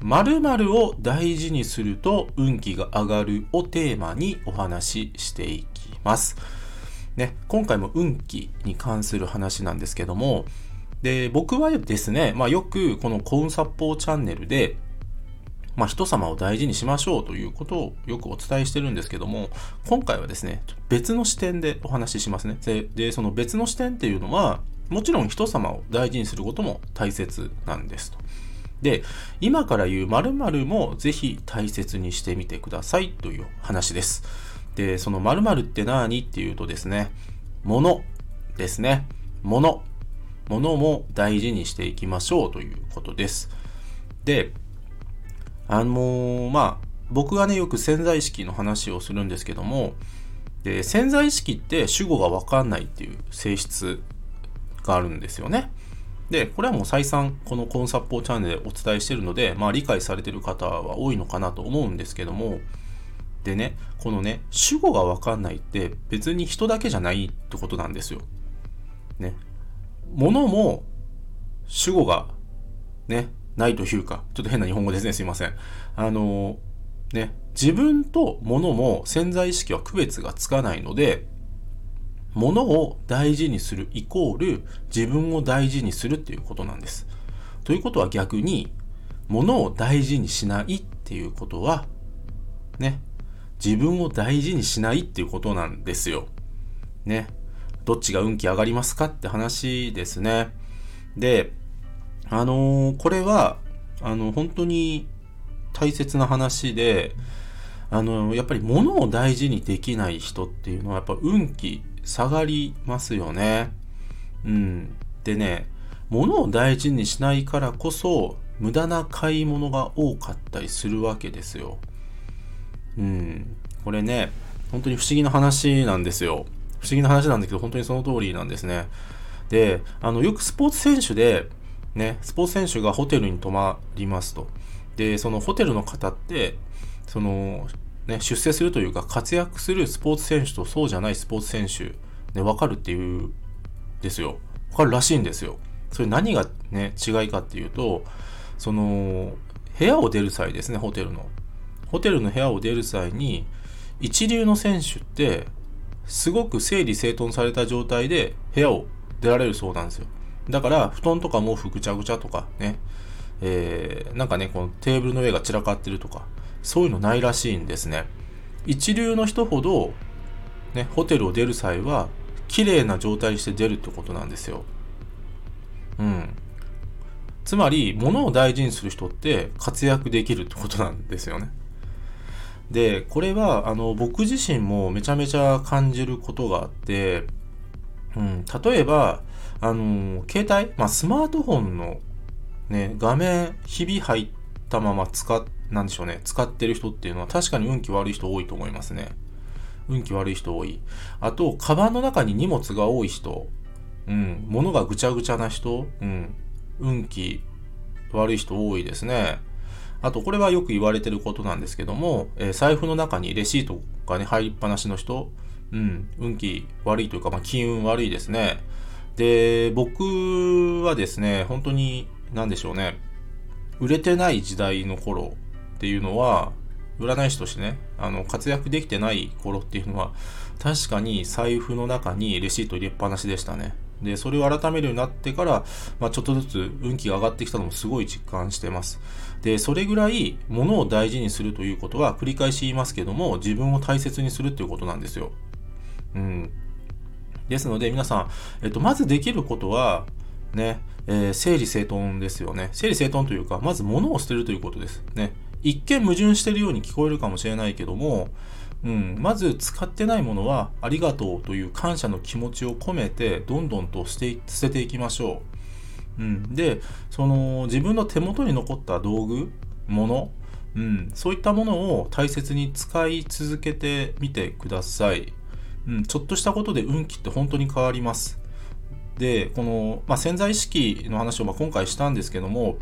〇〇を大事にすると運気が上がるをテーマにお話ししていきます。ね、今回も運気に関する話なんですけども、で、僕はですね、まあよくこの幸運殺法チャンネルで、まあ人様を大事にしましょうということをよくお伝えしてるんですけども、今回はですね、別の視点でお話ししますね。で、でその別の視点っていうのは、もちろん人様を大事にすることも大切なんですと。で、今から言う〇〇もぜひ大切にしてみてくださいという話です。で、その〇〇って何っていうとですね、物ですね。物。物も大事にしていきましょうということです。で、あのーまあ、僕がね、よく潜在意識の話をするんですけども、で、潜在意識って主語がわかんないっていう性質があるんですよね。で、これはもう再三、このコンサポーチャンネルでお伝えしてるので、まあ理解されてる方は多いのかなと思うんですけども、でね、このね、主語がわかんないって別に人だけじゃないってことなんですよ。ね。物も主語がね、ないというか、ちょっと変な日本語ですね、すいません。あの、ね、自分と物も潜在意識は区別がつかないので、物を大事にするイコール自分を大事にするっていうことなんです。ということは逆に物を大事にしないっていうことはね自分を大事にしないっていうことなんですよ。ね。どっちが運気上がりますかって話ですね。で、あのーこれはあの本当に大切な話で、あのやっぱり物を大事にできない人っていうのはやっぱ運気下がりますよね。うん。でね、物を大事にしないからこそ、無駄な買い物が多かったりするわけですよ。うん。これね、本当に不思議な話なんですよ。不思議な話なんだけど、本当にその通りなんですね。で、あの、よくスポーツ選手で、ね、スポーツ選手がホテルに泊まりますと。で、そのホテルの方って、その、ね、出世するというか活躍するスポーツ選手とそうじゃないスポーツ選手、ね、分かるっていうんですよ。分かるらしいんですよ。それ何がね、違いかっていうと、その、部屋を出る際ですね、ホテルの。ホテルの部屋を出る際に、一流の選手って、すごく整理整頓された状態で部屋を出られるそうなんですよ。だから、布団とか毛布ぐちゃぐちゃとかね、えー、なんかね、このテーブルの上が散らかってるとか、そういうのないらしいんですね。一流の人ほど、ね、ホテルを出る際は、綺麗な状態にして出るってことなんですよ。うん。つまり、物を大事にする人って活躍できるってことなんですよね。で、これは、あの、僕自身もめちゃめちゃ感じることがあって、うん、例えば、あの、携帯、まあ、スマートフォンのね、画面、ひび入ったまま使っ、なんでしょうね、使ってる人っていうのは確かに運気悪い人多いと思いますね。運気悪い人多い。あと、カバンの中に荷物が多い人、うん、物がぐちゃぐちゃな人、うん、運気悪い人多いですね。あと、これはよく言われてることなんですけども、えー財布の中にレシートがね、入りっぱなしの人、うん、運気悪いというか、まあ、金運悪いですね。で、僕はですね、本当に、なんでしょうね、売れてない時代の頃っていうのは、占い師としてね、あの、活躍できてない頃っていうのは、確かに財布の中にレシート入れっぱなしでしたね。で、それを改めるようになってから、まあ、ちょっとずつ運気が上がってきたのもすごい実感してます。で、それぐらい物を大事にするということは繰り返し言いますけども、自分を大切にするということなんですよ。うん。ですので皆さん、えっと、まずできることは、ね、えー整理整頓ですよね。整理整頓というか、まず物を捨てるということです。ね。一見矛盾してるように聞こえるかもしれないけども、うん、まず使ってないものはありがとうという感謝の気持ちを込めてどんどんと捨て捨てていきましょう。うん、でその自分の手元に残った道具物、うん、そういったものを大切に使い続けてみてください。うん、ちょっとしたことで運気って本当に変わります。で、この、まあ、潜在意識の話をま今回したんですけども、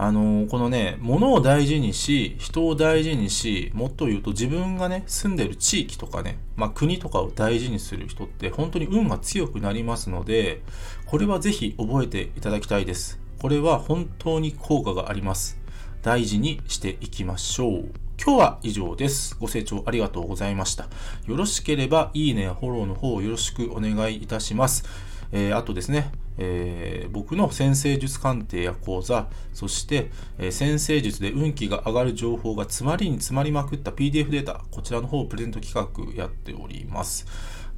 あのー、このね、物を大事にし、人を大事にし、もっと言うと自分がね、住んでる地域とかね、まあ、国とかを大事にする人って本当に運が強くなりますので、これはぜひ覚えていただきたいです。これは本当に効果があります。大事にしていきましょう。今日は以上です。ご清聴ありがとうございました。よろしければ、いいねやフォローの方よろしくお願いいたします。えー、あとですね、えー、僕の先生術鑑定や講座、そして、えー、先生術で運気が上がる情報が詰まりに詰まりまくった PDF データ、こちらの方をプレゼント企画やっております。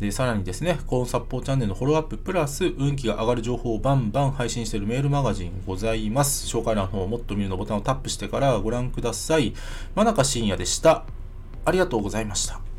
で、さらにですね、コーンサッポーチャンネルのフォローアッププラス、運気が上がる情報をバンバン配信しているメールマガジンございます。紹介欄の方をもっと見るのボタンをタップしてからご覧ください。真中深也でした。ありがとうございました。